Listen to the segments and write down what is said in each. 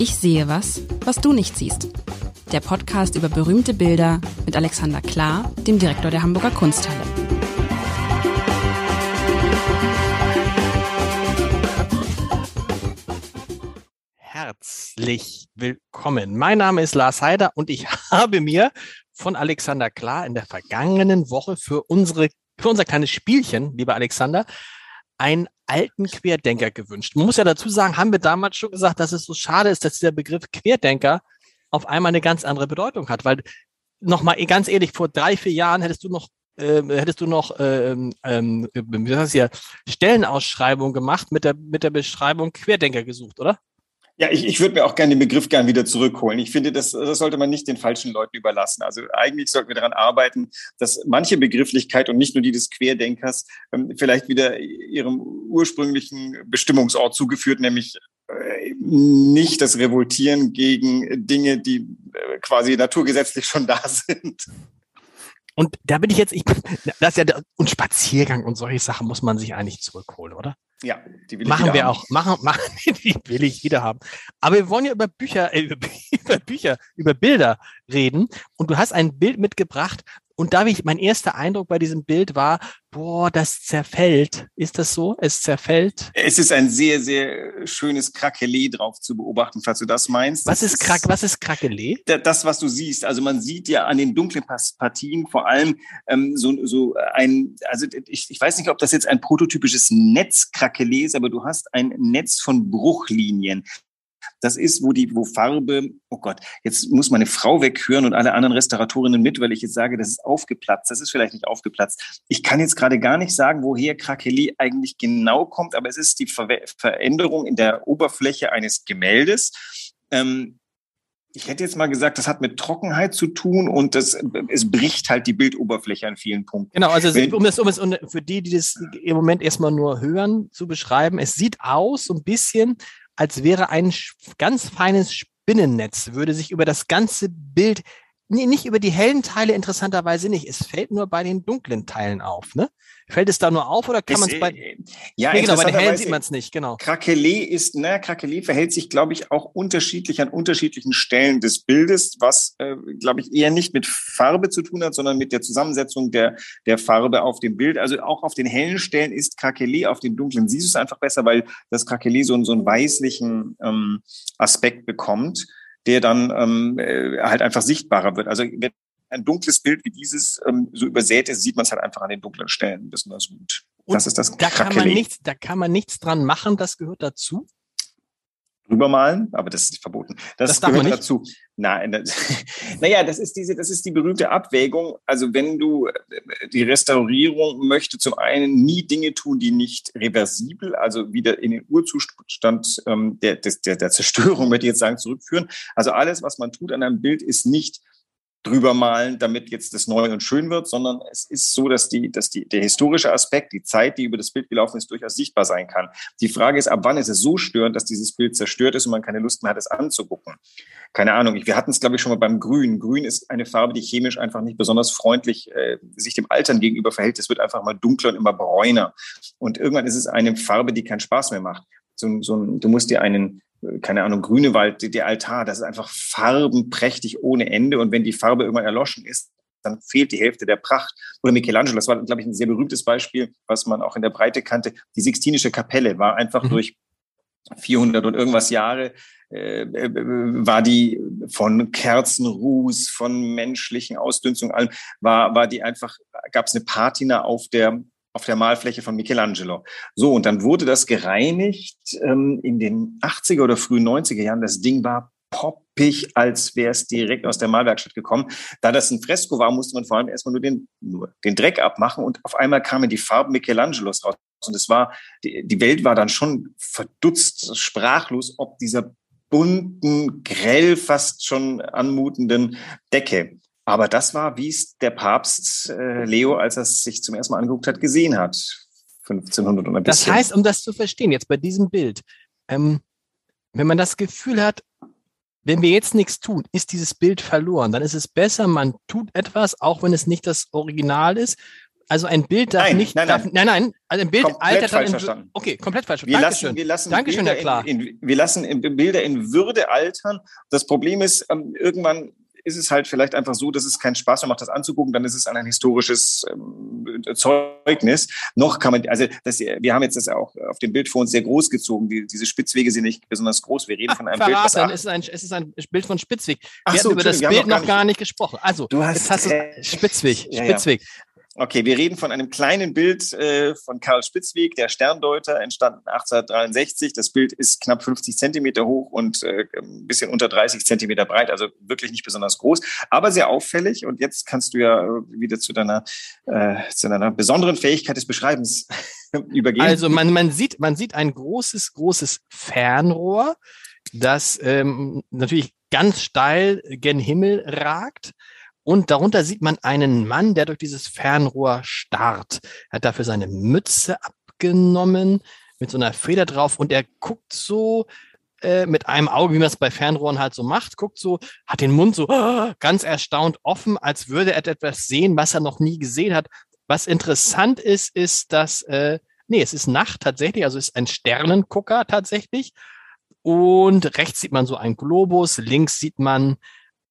Ich sehe was, was du nicht siehst. Der Podcast über berühmte Bilder mit Alexander Klar, dem Direktor der Hamburger Kunsthalle. Herzlich willkommen. Mein Name ist Lars Heider und ich habe mir von Alexander Klar in der vergangenen Woche für unsere für unser kleines Spielchen, lieber Alexander, einen alten Querdenker gewünscht. Man muss ja dazu sagen, haben wir damals schon gesagt, dass es so schade ist, dass dieser Begriff Querdenker auf einmal eine ganz andere Bedeutung hat, weil nochmal ganz ehrlich, vor drei, vier Jahren hättest du noch äh, hättest du noch ähm, ähm, wie heißt hier, Stellenausschreibung gemacht mit der, mit der Beschreibung Querdenker gesucht, oder? Ja, ich, ich würde mir auch gerne den Begriff gern wieder zurückholen. Ich finde, das, das sollte man nicht den falschen Leuten überlassen. Also eigentlich sollten wir daran arbeiten, dass manche Begrifflichkeit und nicht nur die des Querdenkers ähm, vielleicht wieder ihrem ursprünglichen Bestimmungsort zugeführt, nämlich äh, nicht das Revoltieren gegen Dinge, die äh, quasi naturgesetzlich schon da sind. Und da bin ich jetzt, ich, das ist ja, und Spaziergang und solche Sachen muss man sich eigentlich zurückholen, oder? Ja, die will ich machen wir haben. auch. Machen, machen, die will ich wieder haben. Aber wir wollen ja über Bücher, äh, über Bücher, über Bilder reden. Und du hast ein Bild mitgebracht. Und da ich, mein erster Eindruck bei diesem Bild war, boah, das zerfällt. Ist das so? Es zerfällt? Es ist ein sehr, sehr schönes Krakelee drauf zu beobachten, falls du das meinst. Was ist, Krak was ist Krakelee? Das, was du siehst. Also man sieht ja an den dunklen Partien vor allem ähm, so, so ein, also ich, ich weiß nicht, ob das jetzt ein prototypisches Netzkrakelee ist, aber du hast ein Netz von Bruchlinien. Das ist, wo die, wo Farbe, oh Gott, jetzt muss meine Frau weghören und alle anderen Restauratorinnen mit, weil ich jetzt sage, das ist aufgeplatzt. Das ist vielleicht nicht aufgeplatzt. Ich kann jetzt gerade gar nicht sagen, woher Krakeli eigentlich genau kommt, aber es ist die Ver Veränderung in der Oberfläche eines Gemäldes. Ähm, ich hätte jetzt mal gesagt, das hat mit Trockenheit zu tun und das, es bricht halt die Bildoberfläche an vielen Punkten. Genau, also um es, um es für die, die das im Moment erstmal nur hören, zu beschreiben, es sieht aus so ein bisschen, als wäre ein ganz feines Spinnennetz, würde sich über das ganze Bild, nee, nicht über die hellen Teile interessanterweise nicht. Es fällt nur bei den dunklen Teilen auf, ne? Fällt es da nur auf oder kann man es bei. Äh, ja, nee, genau, bei den hellen sieht man es nicht, genau. Krakelee ist, naja, Krakelee verhält sich, glaube ich, auch unterschiedlich an unterschiedlichen Stellen des Bildes, was, äh, glaube ich, eher nicht mit Farbe zu tun hat, sondern mit der Zusammensetzung der, der Farbe auf dem Bild. Also auch auf den hellen Stellen ist Krakelee, auf den dunklen siehst du es einfach besser, weil das Krakelee so, so einen weißlichen ähm, Aspekt bekommt der dann ähm, äh, halt einfach sichtbarer wird. Also wenn ein dunkles Bild wie dieses ähm, so übersät ist, sieht man es halt einfach an den dunklen Stellen besonders gut. Und das ist das da kann man nichts, Da kann man nichts dran machen, das gehört dazu. Rübermalen, aber das ist verboten. Das, das gehört dazu. Nein, das, naja, das ist diese, das ist die berühmte Abwägung. Also wenn du äh, die Restaurierung möchte zum einen nie Dinge tun, die nicht reversibel, also wieder in den Urzustand ähm, der, der, der Zerstörung, würde ich jetzt sagen, zurückführen. Also alles, was man tut an einem Bild, ist nicht drüber malen, damit jetzt das neu und schön wird, sondern es ist so, dass die, dass die, der historische Aspekt, die Zeit, die über das Bild gelaufen ist, durchaus sichtbar sein kann. Die Frage ist, ab wann ist es so störend, dass dieses Bild zerstört ist und man keine Lust mehr hat, es anzugucken? Keine Ahnung. Wir hatten es, glaube ich, schon mal beim Grün. Grün ist eine Farbe, die chemisch einfach nicht besonders freundlich äh, sich dem Altern gegenüber verhält. Es wird einfach mal dunkler und immer bräuner. Und irgendwann ist es eine Farbe, die keinen Spaß mehr macht. So, so, du musst dir einen keine Ahnung, Grünewald, der Altar, das ist einfach farbenprächtig ohne Ende. Und wenn die Farbe irgendwann erloschen ist, dann fehlt die Hälfte der Pracht. Oder Michelangelo, das war, glaube ich, ein sehr berühmtes Beispiel, was man auch in der Breite kannte. Die Sixtinische Kapelle war einfach mhm. durch 400 und irgendwas Jahre äh, äh, war die von Kerzenruß, von menschlichen Ausdünstungen, allem, war, war die einfach, gab es eine Patina auf der auf der Malfläche von Michelangelo. So, und dann wurde das gereinigt ähm, in den 80er oder frühen 90er Jahren. Das Ding war poppig, als wäre es direkt aus der Malwerkstatt gekommen. Da das ein Fresko war, musste man vor allem erstmal nur den, nur den Dreck abmachen und auf einmal kamen die Farben Michelangelos raus. Und es war, die, die Welt war dann schon verdutzt, sprachlos, ob dieser bunten, grell fast schon anmutenden Decke. Aber das war, wie es der Papst äh, Leo, als er es sich zum ersten Mal angeguckt hat, gesehen hat. 1500 und ein bisschen. Das heißt, um das zu verstehen, jetzt bei diesem Bild, ähm, wenn man das Gefühl hat, wenn wir jetzt nichts tun, ist dieses Bild verloren. Dann ist es besser, man tut etwas, auch wenn es nicht das Original ist. Also ein Bild darf nein, nicht. Nein, darf, nein, nein, nein. Also ein Bild komplett altert falsch in, verstanden. Okay, komplett falsch. Wir Dankeschön. lassen, wir lassen Dankeschön, Bilder Herr Klar. In, in, wir lassen Bilder in Würde altern. Das Problem ist, ähm, irgendwann ist es halt vielleicht einfach so, dass es keinen Spaß mehr macht, das anzugucken, dann ist es ein historisches ähm, Zeugnis. Noch kann man, also das, wir haben jetzt das auch auf dem Bild vor uns sehr groß gezogen. Die, diese Spitzwege sind nicht besonders groß. Wir reden Ach, von einem Bild. Was es, ist ein, es ist ein Bild von Spitzweg. Ach wir so, hatten über das wir haben Bild noch gar nicht gesprochen. Also, Du hast jetzt hast du recht. Spitzweg, Ja, ja. Okay, wir reden von einem kleinen Bild äh, von Karl Spitzweg, der Sterndeuter, entstanden 1863. Das Bild ist knapp 50 Zentimeter hoch und äh, ein bisschen unter 30 Zentimeter breit, also wirklich nicht besonders groß, aber sehr auffällig. Und jetzt kannst du ja äh, wieder zu deiner, äh, zu deiner besonderen Fähigkeit des Beschreibens übergehen. Also man, man, sieht, man sieht ein großes, großes Fernrohr, das ähm, natürlich ganz steil gen Himmel ragt. Und darunter sieht man einen Mann, der durch dieses Fernrohr starrt. Er hat dafür seine Mütze abgenommen mit so einer Feder drauf und er guckt so äh, mit einem Auge, wie man es bei Fernrohren halt so macht, guckt so, hat den Mund so ganz erstaunt offen, als würde er etwas sehen, was er noch nie gesehen hat. Was interessant ist, ist, dass, äh, nee, es ist Nacht tatsächlich, also ist ein Sternengucker tatsächlich. Und rechts sieht man so einen Globus, links sieht man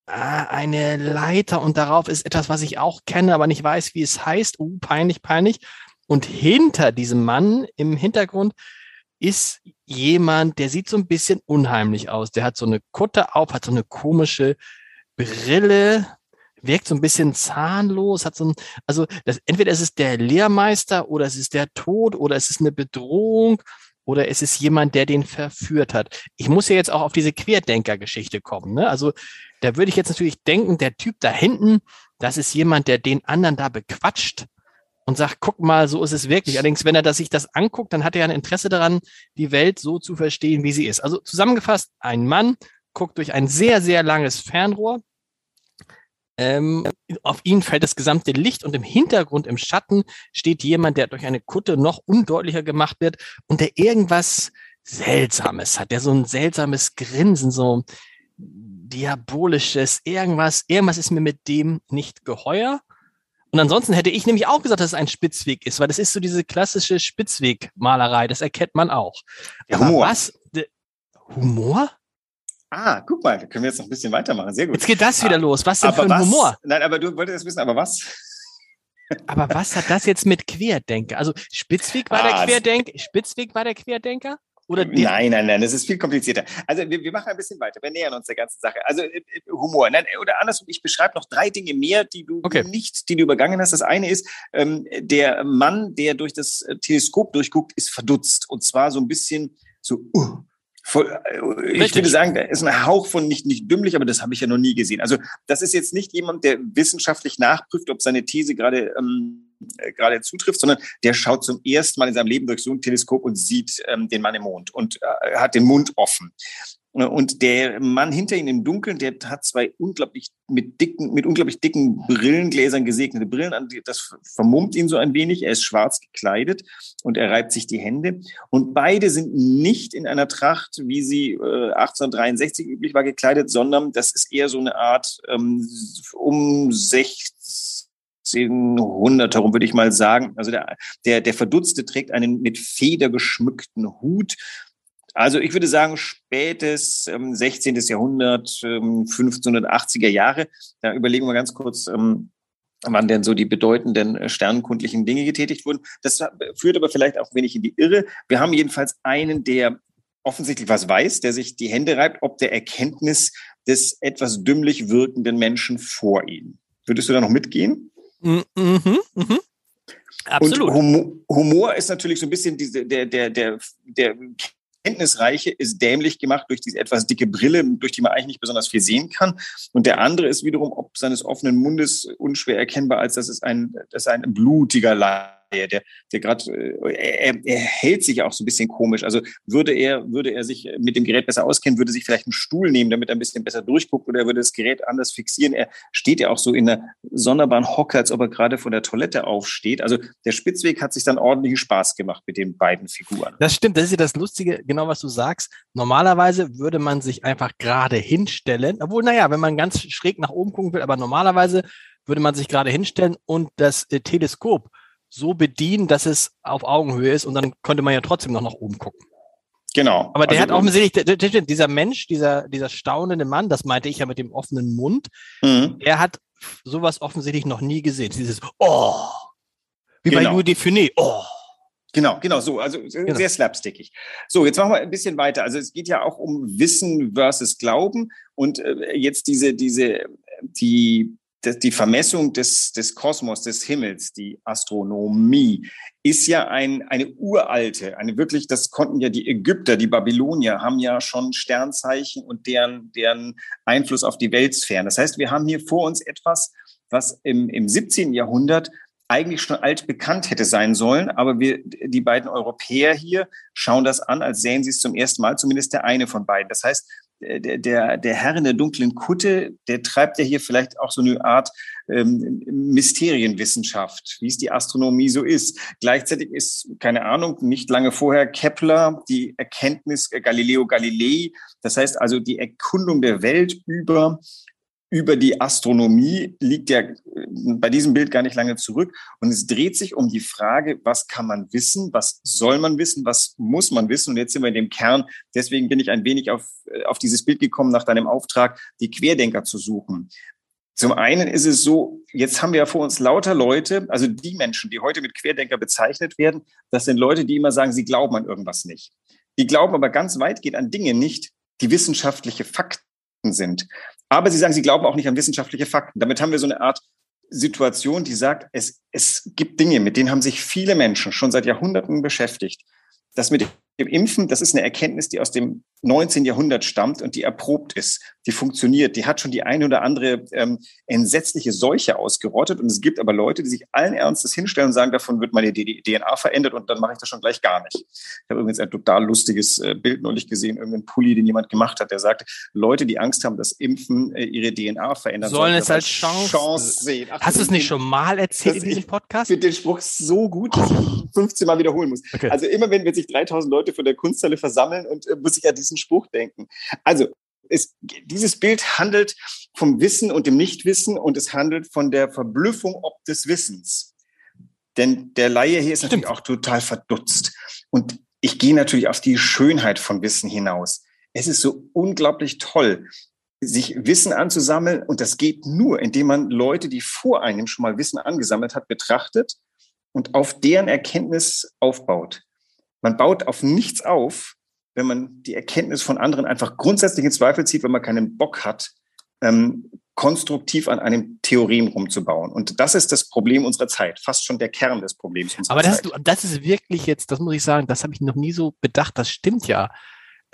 eine Leiter und darauf ist etwas, was ich auch kenne, aber nicht weiß, wie es heißt. Uh, peinlich, peinlich. Und hinter diesem Mann im Hintergrund ist jemand, der sieht so ein bisschen unheimlich aus. Der hat so eine Kutte auf, hat so eine komische Brille, wirkt so ein bisschen zahnlos, hat so ein, also das, entweder ist es der Lehrmeister oder es ist der Tod oder es ist eine Bedrohung oder es ist jemand, der den verführt hat. Ich muss ja jetzt auch auf diese Querdenker-Geschichte kommen. Ne? Also da würde ich jetzt natürlich denken, der Typ da hinten, das ist jemand, der den anderen da bequatscht und sagt, guck mal, so ist es wirklich. Allerdings, wenn er das, sich das anguckt, dann hat er ein Interesse daran, die Welt so zu verstehen, wie sie ist. Also zusammengefasst, ein Mann guckt durch ein sehr, sehr langes Fernrohr. Ähm, auf ihn fällt das gesamte Licht und im Hintergrund, im Schatten, steht jemand, der durch eine Kutte noch undeutlicher gemacht wird und der irgendwas Seltsames hat, der so ein seltsames Grinsen, so diabolisches, irgendwas, irgendwas ist mir mit dem nicht geheuer. Und ansonsten hätte ich nämlich auch gesagt, dass es ein Spitzweg ist, weil das ist so diese klassische Spitzwegmalerei, das erkennt man auch. Aber Humor. was? Humor? ah, guck mal, da können wir jetzt noch ein bisschen weitermachen. Sehr gut. Jetzt geht das wieder Ah, los. Was denn für ein was? Humor? Nein, aber du wolltest wissen, aber was? Aber was hat das jetzt mit Querdenker? Also Spitzweg war Ah, der Querdenker? Spitzweg war der Querdenker? Oder der, Nein, nein, nein, das ist viel komplizierter. Also wir, wir machen ein bisschen weiter, wir nähern uns der ganzen Sache. Also äh, äh, Humor, nein, oder andersrum, ich beschreibe noch drei Dinge mehr, die du Okay. nicht, die du übergangen hast. Das eine ist, ähm, der Mann, der durch das äh, Teleskop durchguckt, ist verdutzt. Und zwar so ein bisschen so, uh, voll, äh, ich Richtig. würde sagen, da ist ein Hauch von nicht, nicht dümmlich, aber das habe ich ja noch nie gesehen. Also das ist jetzt nicht jemand, der wissenschaftlich nachprüft, ob seine These gerade ähm, äh, gerade zutrifft, sondern der schaut zum ersten Mal in seinem Leben durch so ein Teleskop und sieht ähm, den Mann im Mond und äh, hat den Mund offen. Und der Mann hinter ihm im Dunkeln, der hat zwei unglaublich mit dicken, mit unglaublich dicken Brillengläsern gesegnete Brillen an. Das vermummt ihn so ein wenig. Er ist schwarz gekleidet und er reibt sich die Hände. Und beide sind nicht in einer Tracht, wie sie äh, 1863 üblich war, gekleidet, sondern das ist eher so eine Art ähm, um 1600 herum, würde ich mal sagen. Also der, der, der Verdutzte trägt einen mit Feder geschmückten Hut. Also ich würde sagen, spätes ähm, 16. Jahrhundert, ähm, 1580er Jahre. Da überlegen wir ganz kurz, ähm, wann denn so die bedeutenden äh, sternenkundlichen Dinge getätigt wurden. Das führt aber vielleicht auch wenig in die Irre. Wir haben jedenfalls einen, der offensichtlich was weiß, der sich die Hände reibt, ob der Erkenntnis des etwas dümmlich wirkenden Menschen vor ihm. Würdest du da noch mitgehen? Mhm, mhm, mhm. Absolut. Und Humor, Humor ist natürlich so ein bisschen diese, der, der, der, der Kenntnisreiche ist dämlich gemacht durch diese etwas dicke Brille, durch die man eigentlich nicht besonders viel sehen kann. Und der andere ist wiederum ob seines offenen Mundes unschwer erkennbar, als dass es ein, das ist ein blutiger Laie, der, der gerade, er, er hält sich auch so ein bisschen komisch. Also würde er, würde er sich mit dem Gerät besser auskennen, würde sich vielleicht einen Stuhl nehmen, damit er ein bisschen besser durchguckt oder er würde das Gerät anders fixieren. Er steht ja auch so in einer sonderbaren Hocke, als ob er gerade von der Toilette aufsteht. Also der Spitzweg hat sich dann ordentlichen Spaß gemacht mit den beiden Figuren. Das stimmt, das ist ja das Lustige, genau was du sagst. Normalerweise würde man sich einfach gerade hinstellen, obwohl, naja, wenn man ganz schräg nach oben gucken will, aber normalerweise würde man sich gerade hinstellen und das äh, Teleskop so bedienen, dass es auf Augenhöhe ist und dann könnte man ja trotzdem noch nach oben gucken. Genau. Aber der also, hat offensichtlich, dieser Mensch, dieser, dieser staunende Mann, das meinte ich ja mit dem offenen Mund, mhm. er hat sowas offensichtlich noch nie gesehen. Dieses Oh, wie genau. bei Louis Define, oh. Genau, genau, so, also genau. sehr slapstickig. So, jetzt machen wir ein bisschen weiter. Also es geht ja auch um Wissen versus Glauben und äh, jetzt diese, diese, die, die Vermessung des, des Kosmos, des Himmels, die Astronomie, ist ja ein, eine uralte, eine wirklich, das konnten ja die Ägypter, die Babylonier, haben ja schon Sternzeichen und deren, deren Einfluss auf die Weltsphären. Das heißt, wir haben hier vor uns etwas, was im, im 17. Jahrhundert eigentlich schon altbekannt hätte sein sollen, aber wir, die beiden Europäer hier schauen das an, als sähen sie es zum ersten Mal, zumindest der eine von beiden. Das heißt, der, der, der Herr in der dunklen Kutte, der treibt ja hier vielleicht auch so eine Art ähm, Mysterienwissenschaft, wie es die Astronomie so ist. Gleichzeitig ist, keine Ahnung, nicht lange vorher Kepler die Erkenntnis Galileo Galilei, das heißt also die Erkundung der Welt über über die Astronomie liegt ja äh, bei diesem Bild gar nicht lange zurück. Und es dreht sich um die Frage, was kann man wissen, was soll man wissen, was muss man wissen. Und jetzt sind wir in dem Kern. Deswegen bin ich ein wenig auf, äh, auf dieses Bild gekommen, nach deinem Auftrag, die Querdenker zu suchen. Zum einen ist es so, jetzt haben wir ja vor uns lauter Leute, also die Menschen, die heute mit Querdenker bezeichnet werden, das sind Leute, die immer sagen, sie glauben an irgendwas nicht. Die glauben aber ganz weitgehend an Dinge nicht, die wissenschaftliche Fakten sind. Aber sie sagen, sie glauben auch nicht an wissenschaftliche Fakten. Damit haben wir so eine Art Situation, die sagt, es, es gibt Dinge, mit denen haben sich viele Menschen schon seit Jahrhunderten beschäftigt. Das mit dem Impfen, das ist eine Erkenntnis, die aus dem 19. Jahrhundert stammt und die erprobt ist, die funktioniert, die hat schon die eine oder andere ähm, entsetzliche Seuche ausgerottet. Und es gibt aber Leute, die sich allen Ernstes hinstellen und sagen, davon wird meine DNA verändert und dann mache ich das schon gleich gar nicht. Ich habe übrigens ein total lustiges äh, Bild neulich gesehen, irgendein Pulli, den jemand gemacht hat, der sagte, Leute, die Angst haben, dass Impfen äh, ihre DNA verändern sollen, es als Chance, Chance sehen. Ach, Hast du es nicht schon mal erzählt in diesem Podcast? Ich finde den Spruch so gut, dass ich 15 Mal wiederholen muss. Okay. Also immer, wenn, wenn sich 3000 Leute vor der Kunsthalle versammeln und äh, muss ich ja diesen Spruch denken. Also es, dieses Bild handelt vom Wissen und dem Nichtwissen und es handelt von der Verblüffung ob des Wissens. Denn der Laie hier ist Stimmt. natürlich auch total verdutzt. Und ich gehe natürlich auf die Schönheit von Wissen hinaus. Es ist so unglaublich toll, sich Wissen anzusammeln. Und das geht nur, indem man Leute, die vor einem schon mal Wissen angesammelt hat, betrachtet und auf deren Erkenntnis aufbaut. Man baut auf nichts auf, wenn man die Erkenntnis von anderen einfach grundsätzlich in Zweifel zieht, wenn man keinen Bock hat, ähm, konstruktiv an einem Theorem rumzubauen. Und das ist das Problem unserer Zeit, fast schon der Kern des Problems unserer Aber das, Zeit. Aber das ist wirklich jetzt, das muss ich sagen, das habe ich noch nie so bedacht, das stimmt ja.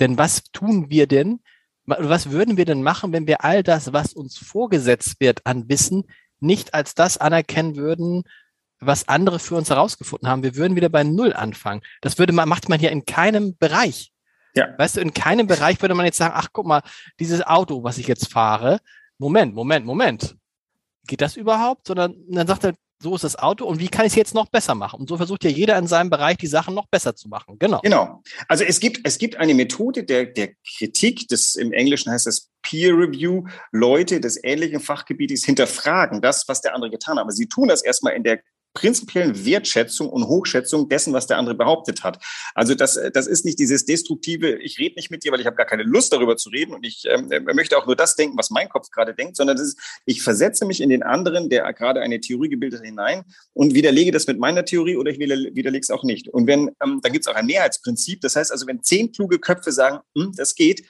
Denn was tun wir denn, was würden wir denn machen, wenn wir all das, was uns vorgesetzt wird an Wissen, nicht als das anerkennen würden, was andere für uns herausgefunden haben? Wir würden wieder bei Null anfangen. Das würde man, macht man hier in keinem Bereich. Ja. Weißt du, in keinem Bereich würde man jetzt sagen, ach guck mal, dieses Auto, was ich jetzt fahre, Moment, Moment, Moment. Geht das überhaupt? Sondern dann sagt er, so ist das Auto und wie kann ich es jetzt noch besser machen? Und so versucht ja jeder in seinem Bereich die Sachen noch besser zu machen. Genau. Genau. Also es gibt, es gibt eine Methode der, der Kritik, das im Englischen heißt das Peer Review, Leute des ähnlichen Fachgebietes hinterfragen das, was der andere getan hat. Aber sie tun das erstmal in der prinzipiellen Wertschätzung und Hochschätzung dessen, was der andere behauptet hat. Also das, das ist nicht dieses destruktive, ich rede nicht mit dir, weil ich habe gar keine Lust darüber zu reden und ich ähm, möchte auch nur das denken, was mein Kopf gerade denkt, sondern das ist, ich versetze mich in den anderen, der gerade eine Theorie gebildet hat, hinein und widerlege das mit meiner Theorie oder ich widerlege es auch nicht. Und wenn, ähm, dann gibt es auch ein Mehrheitsprinzip. Das heißt also, wenn zehn kluge Köpfe sagen, hm, das geht,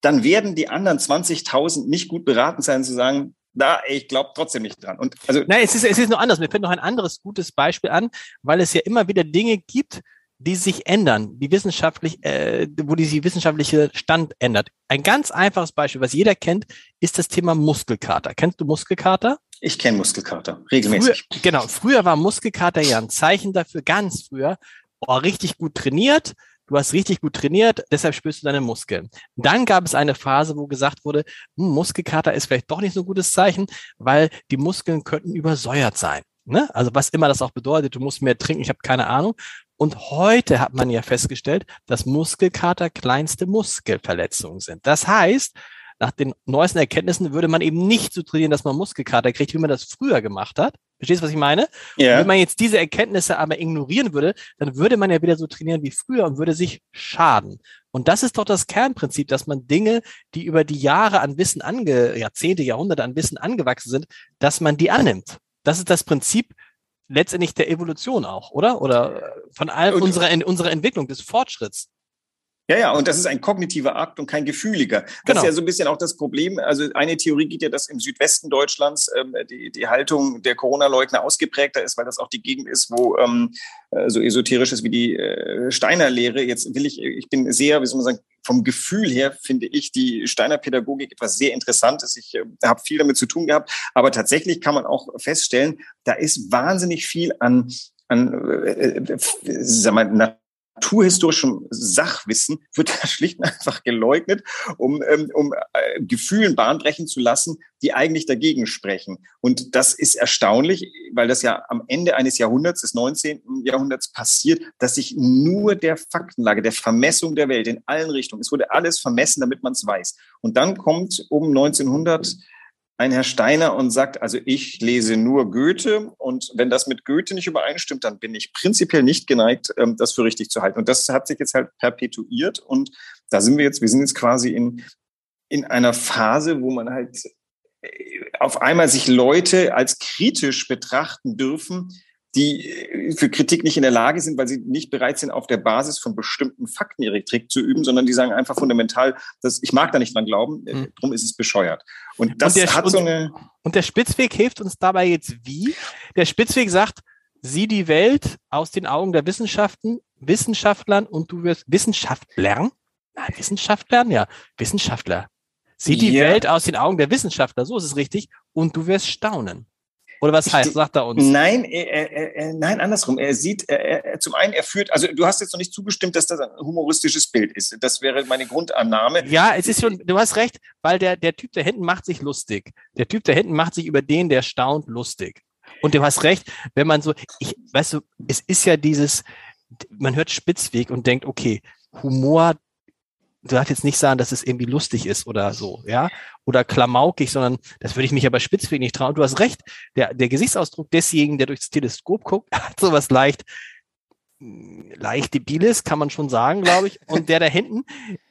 dann werden die anderen 20.000 nicht gut beraten sein zu sagen, da, ich glaube trotzdem nicht dran. Und also, Nein, es ist, es ist nur anders. Mir fällt noch ein anderes gutes Beispiel an, weil es ja immer wieder Dinge gibt, die sich ändern, die wissenschaftlich, äh, wo die wissenschaftliche Stand ändert. Ein ganz einfaches Beispiel, was jeder kennt, ist das Thema Muskelkater. Kennst du Muskelkater? Ich kenne Muskelkater, regelmäßig. Früher, genau, früher war Muskelkater ja ein Zeichen dafür, ganz früher, oh, richtig gut trainiert, du hast richtig gut trainiert, deshalb spürst du deine Muskeln. Dann gab es eine Phase, wo gesagt wurde, hm, Muskelkater ist vielleicht doch nicht so ein gutes Zeichen, weil die Muskeln könnten übersäuert sein. Ne? Also was immer das auch bedeutet, du musst mehr trinken, ich habe keine Ahnung. Und heute hat man ja festgestellt, dass Muskelkater kleinste Muskelverletzungen sind. Das heißt, nach den neuesten Erkenntnissen würde man eben nicht so trainieren, dass man Muskelkater kriegt, wie man das früher gemacht hat. Verstehst du, was ich meine? Ja. Wenn man jetzt diese Erkenntnisse aber ignorieren würde, dann würde man ja wieder so trainieren wie früher und würde sich schaden. Und das ist doch das Kernprinzip, dass man Dinge, die über die Jahre an Wissen ange, Jahrzehnte, Jahrhunderte an Wissen angewachsen sind, dass man die annimmt. Das ist das Prinzip letztendlich der Evolution auch, oder? Oder von all unserer, unserer Entwicklung, des Fortschritts. Ja, ja, und das ist ein kognitiver Akt und kein gefühliger. Das genau. ist ja so ein bisschen auch das Problem. Also eine Theorie geht ja, dass im Südwesten Deutschlands ähm, die, die Haltung der Corona-Leugner ausgeprägter ist, weil das auch die Gegend ist, wo ähm, äh, so esoterisch ist wie die äh, Steiner-Lehre. Jetzt will ich, ich bin sehr, wie soll man sagen, vom Gefühl her finde ich die Steiner Pädagogik etwas sehr Interessantes. Ich äh, habe viel damit zu tun gehabt, aber tatsächlich kann man auch feststellen, da ist wahnsinnig viel an an äh, äh sag mal, naturhistorischem Sachwissen wird da schlicht und einfach geleugnet, um, ähm, um äh, Gefühlen bahnbrechen zu lassen, die eigentlich dagegen sprechen. Und das ist erstaunlich, weil das ja am Ende eines Jahrhunderts, des 19. Jahrhunderts passiert, dass sich nur der Faktenlage, der Vermessung der Welt in allen Richtungen, es wurde alles vermessen, damit man es weiß. Und dann kommt um 1900 ein Herr Steiner und sagt, also ich lese nur Goethe und wenn das mit Goethe nicht übereinstimmt, dann bin ich prinzipiell nicht geneigt, ähm, das für richtig zu halten. Und das hat sich jetzt halt perpetuiert und da sind wir jetzt, wir sind jetzt quasi in, in einer Phase, wo man halt äh, auf einmal sich Leute als kritisch betrachten dürfen, die äh, für Kritik nicht in der Lage sind, weil sie nicht bereit sind, auf der Basis von bestimmten Fakten ihre Kritik zu üben, sondern die sagen einfach fundamental, dass ich mag da nicht dran glauben, mhm. drum ist es bescheuert. Und das und der, hat so eine. Und der Spitzweg hilft uns dabei jetzt wie? Der Spitzweg sagt, sieh die Welt aus den Augen der Wissenschaften, Wissenschaftlern und du wirst Wissenschaftlern? Nein, Wissenschaftlern, ja, Wissenschaftler. Sieh die yeah. Welt aus den Augen der Wissenschaftler, so ist es richtig, und du wirst staunen. Oder was heißt, sagt er uns? Nein, er, er, nein, andersrum. Er sieht, er, zum einen, er führt, also du hast jetzt noch nicht zugestimmt, dass das ein humoristisches Bild ist. Das wäre meine Grundannahme. Ja, es ist schon, du hast recht, weil der, der Typ da hinten macht sich lustig. Der Typ da hinten macht sich über den, der staunt, lustig. Und du hast recht, wenn man so, ich, weißt du, es ist ja dieses, man hört Spitzweg und denkt, okay, Humor du darfst jetzt nicht sagen, dass es irgendwie lustig ist oder so, ja, oder klamaukig, sondern das würde ich mich aber spitzweg nicht trauen. Du hast recht, der, der Gesichtsausdruck desjenigen, der durchs Teleskop guckt, hat sowas leicht, leicht debiles, kann man schon sagen, glaube ich. Und der da hinten,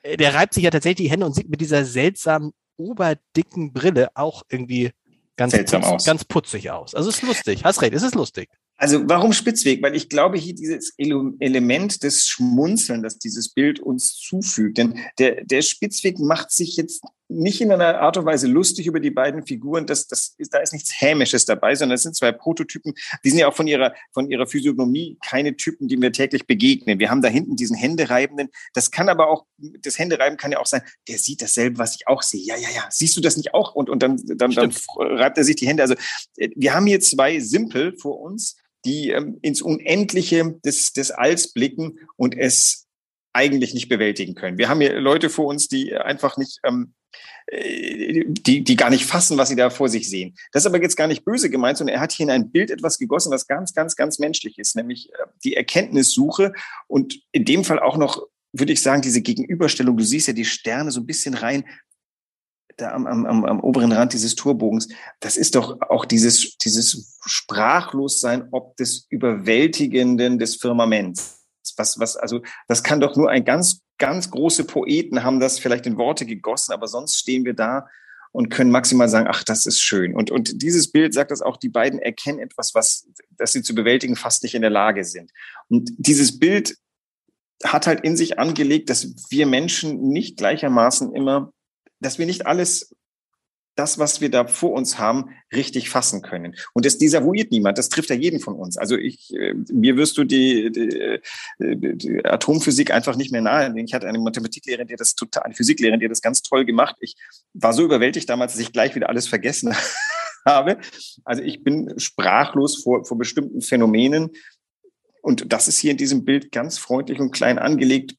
äh, der reibt sich ja tatsächlich die Hände und sieht mit dieser seltsamen, oberdicken Brille auch irgendwie ganz, putz, ganz putzig aus. Also es ist lustig, hast recht, es ist lustig. Also warum Spitzweg? Weil ich glaube, hier dieses Element des Schmunzeln, das dieses Bild uns zufügt. Denn der, der Spitzweg macht sich jetzt nicht in einer Art und Weise lustig über die beiden Figuren. Das, das ist, da ist nichts Hämisches dabei, sondern es sind zwei Prototypen. Die sind ja auch von ihrer, von ihrer Physiognomie keine Typen, die mir täglich begegnen. Wir haben da hinten diesen Händereibenden. Das kann aber auch, das Händereiben kann ja auch sein, der sieht dasselbe, was ich auch sehe. Ja, ja, ja. Siehst du das nicht auch? Und, und dann, dann, dann reibt er sich die Hände. Also äh, wir haben hier zwei Simpel vor uns, die ähm, ins Unendliche des, des Alls blicken und es eigentlich nicht bewältigen können. Wir haben hier Leute vor uns, die einfach nicht, ähm, äh, die, die gar nicht fassen, was sie da vor sich sehen. Das ist aber jetzt gar nicht böse gemeint, sondern er hat hier in ein Bild etwas gegossen, was ganz, ganz, ganz menschlich ist, nämlich äh, die Erkenntnissuche und in dem Fall auch noch, würde ich sagen, diese Gegenüberstellung. Du siehst ja die Sterne so ein bisschen rein da am, am, am oberen Rand dieses Torbogens, das ist doch auch dieses, dieses Sprachlossein ob des Überwältigenden des Firmaments. Was, was, also, das kann doch nur ein ganz, ganz große Poeten haben das vielleicht in Worte gegossen, aber sonst stehen wir da und können maximal sagen, ach, das ist schön. Und, und dieses Bild sagt das auch, die beiden erkennen etwas, was, das sie zu bewältigen fast nicht in der Lage sind. Und dieses Bild hat halt in sich angelegt, dass wir Menschen nicht gleichermaßen immer dass wir nicht alles das, was wir da vor uns haben, richtig fassen können. Und das desavouiert niemand. Das trifft ja jeden von uns. Also ich, äh, mir wirst du die, die, äh, die Atomphysik einfach nicht mehr nahe. Ich hatte eine Mathematiklehrerin, die das total, eine Physiklehrerin, die das ganz toll gemacht. Ich war so überwältigt damals, dass ich gleich wieder alles vergessen habe. Also ich bin sprachlos vor, vor bestimmten Phänomenen. Und das ist hier in diesem Bild ganz freundlich und klein angelegt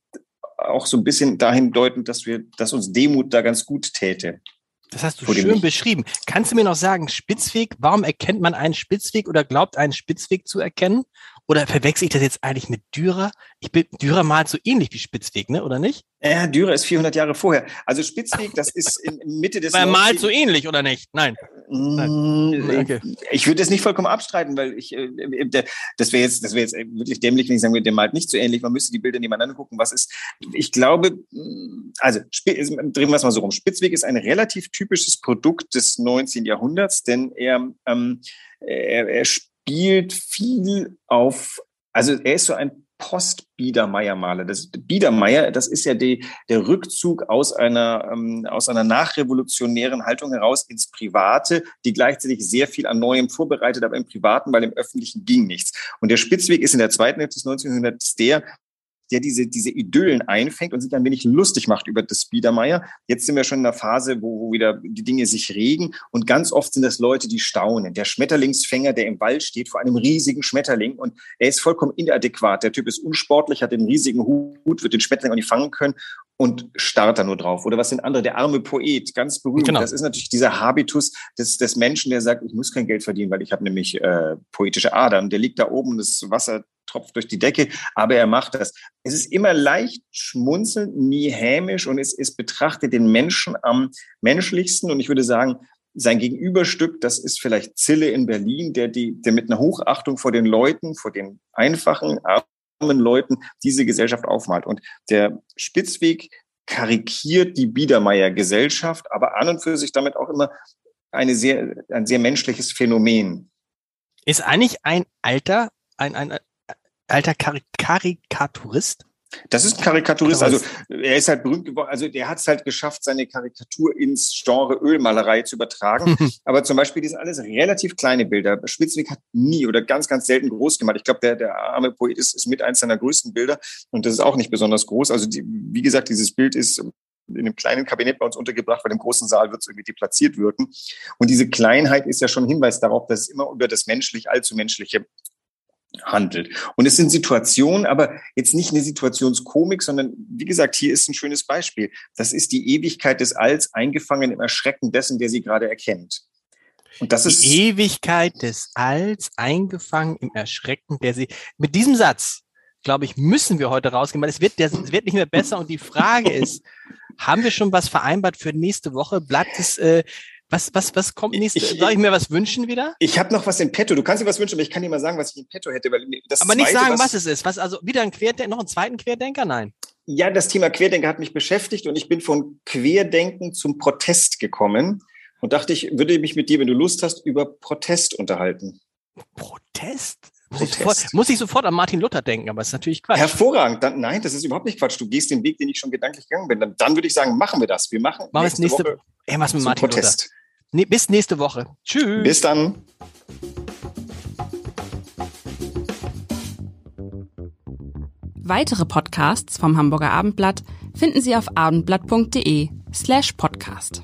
auch so ein bisschen dahin deuten, dass wir, dass uns Demut da ganz gut täte. Das hast du schön beschrieben. Kannst du mir noch sagen, Spitzweg, warum erkennt man einen Spitzweg oder glaubt einen Spitzweg zu erkennen? Oder verwechsel ich das jetzt eigentlich mit Dürer? Ich bin, Dürer malt so ähnlich wie Spitzweg, ne? Oder nicht? Ja, Dürer ist 400 Jahre vorher. Also Spitzweg, das ist in Mitte des... Er malt so ähnlich, oder nicht? Nein. Mm, okay. Ich würde es nicht vollkommen abstreiten, weil ich, äh, äh, das wäre jetzt, das wäre jetzt wirklich dämlich, wenn ich sagen würde, der malt nicht so ähnlich. Man müsste die Bilder nebeneinander gucken, was ist. Ich glaube, mm, also drehen wir es mal so rum. Spitzweg ist ein relativ typisches Produkt des 19. Jahrhunderts, denn er, ähm, er, er spielt viel auf, also er ist so ein Post-Biedermeier-Maler. Das Biedermeier, das ist ja die, der Rückzug aus einer, ähm, aus einer nachrevolutionären Haltung heraus ins Private, die gleichzeitig sehr viel an Neuem vorbereitet, aber im Privaten, weil im Öffentlichen ging nichts. Und der Spitzweg ist in der zweiten Hälfte des 19. Jahrhunderts der, der diese, diese Idyllen einfängt und sich ein wenig lustig macht über das Biedermeier. Jetzt sind wir schon in einer Phase, wo, wo wieder die Dinge sich regen und ganz oft sind das Leute, die staunen. Der Schmetterlingsfänger, der im Wald steht vor einem riesigen Schmetterling und er ist vollkommen inadäquat. Der Typ ist unsportlich, hat den riesigen Hut, wird den Schmetterling auch nicht fangen können und starrt da nur drauf. Oder was sind andere? Der arme Poet, ganz berühmt. Genau. Das ist natürlich dieser Habitus des, des Menschen, der sagt, ich muss kein Geld verdienen, weil ich habe nämlich äh, poetische Adern. Der liegt da oben, das Wasser tropft durch die Decke, aber er macht das. Es ist immer leicht schmunzelnd, nie hämisch und es, es betrachtet den Menschen am menschlichsten. Und ich würde sagen, sein Gegenüberstück, das ist vielleicht Zille in Berlin, der, die, der mit einer Hochachtung vor den Leuten, vor den einfachen, armen Leuten diese Gesellschaft aufmalt. Und der Spitzweg karikiert die Biedermeier-Gesellschaft, aber an und für sich damit auch immer eine sehr, ein sehr menschliches Phänomen. Ist eigentlich ein alter, ein, ein alter Karik Karikaturist? Das ist ein Karikaturist. Also er ist halt berühmt geworden. Also der hat es halt geschafft, seine Karikatur ins Genre Ölmalerei zu übertragen. Aber zum Beispiel, die sind alles relativ kleine Bilder. Spitzweg hat nie oder ganz, ganz selten groß gemacht. Ich glaube, der, der arme Poet ist, ist mit eins seiner größten Bilder und das ist auch nicht besonders groß. Also die, wie gesagt, dieses Bild ist in einem kleinen Kabinett bei uns untergebracht, weil im großen Saal wird es irgendwie deplatziert wirken. Und diese Kleinheit ist ja schon ein Hinweis darauf, dass es immer über das menschlich, allzu menschliche handelt. Und es sind Situationen, aber jetzt nicht eine Situationskomik, sondern wie gesagt, hier ist ein schönes Beispiel. Das ist die Ewigkeit des Alls eingefangen im Erschrecken dessen, der sie gerade erkennt. Und das die ist die Ewigkeit des Alls eingefangen im Erschrecken der sie. Mit diesem Satz, glaube ich, müssen wir heute rausgehen, weil es wird, der, es wird nicht mehr besser. Und die Frage ist, haben wir schon was vereinbart für nächste Woche? Bleibt es äh, was, was, was kommt nächste? Ich, Soll ich mir was wünschen wieder? Ich habe noch was in petto. Du kannst dir was wünschen, aber ich kann dir mal sagen, was ich in petto hätte. Weil das aber nicht sagen, was, was es ist. Was, also wieder ein Querdenker, noch einen zweiten Querdenker? Nein. Ja, das Thema Querdenker hat mich beschäftigt und ich bin von Querdenken zum Protest gekommen und dachte, ich würde mich mit dir, wenn du Lust hast, über Protest unterhalten. Protest? Muss ich, sofort, muss ich, sofort, an Martin Luther denken, aber es ist natürlich Quatsch. Hervorragend. Dann, nein, das ist überhaupt nicht Quatsch. Du gehst den Weg, den ich schon gedanklich gegangen bin. Dann, dann würde ich sagen, machen wir das. Wir machen, machen nächste, nächste Woche ey, was mit Martin Protest. Luther. Nee, bis nächste Woche. Tschüss. Bis dann. Weitere Podcasts vom Hamburger Abendblatt finden Sie auf abendblatt.de slash podcast.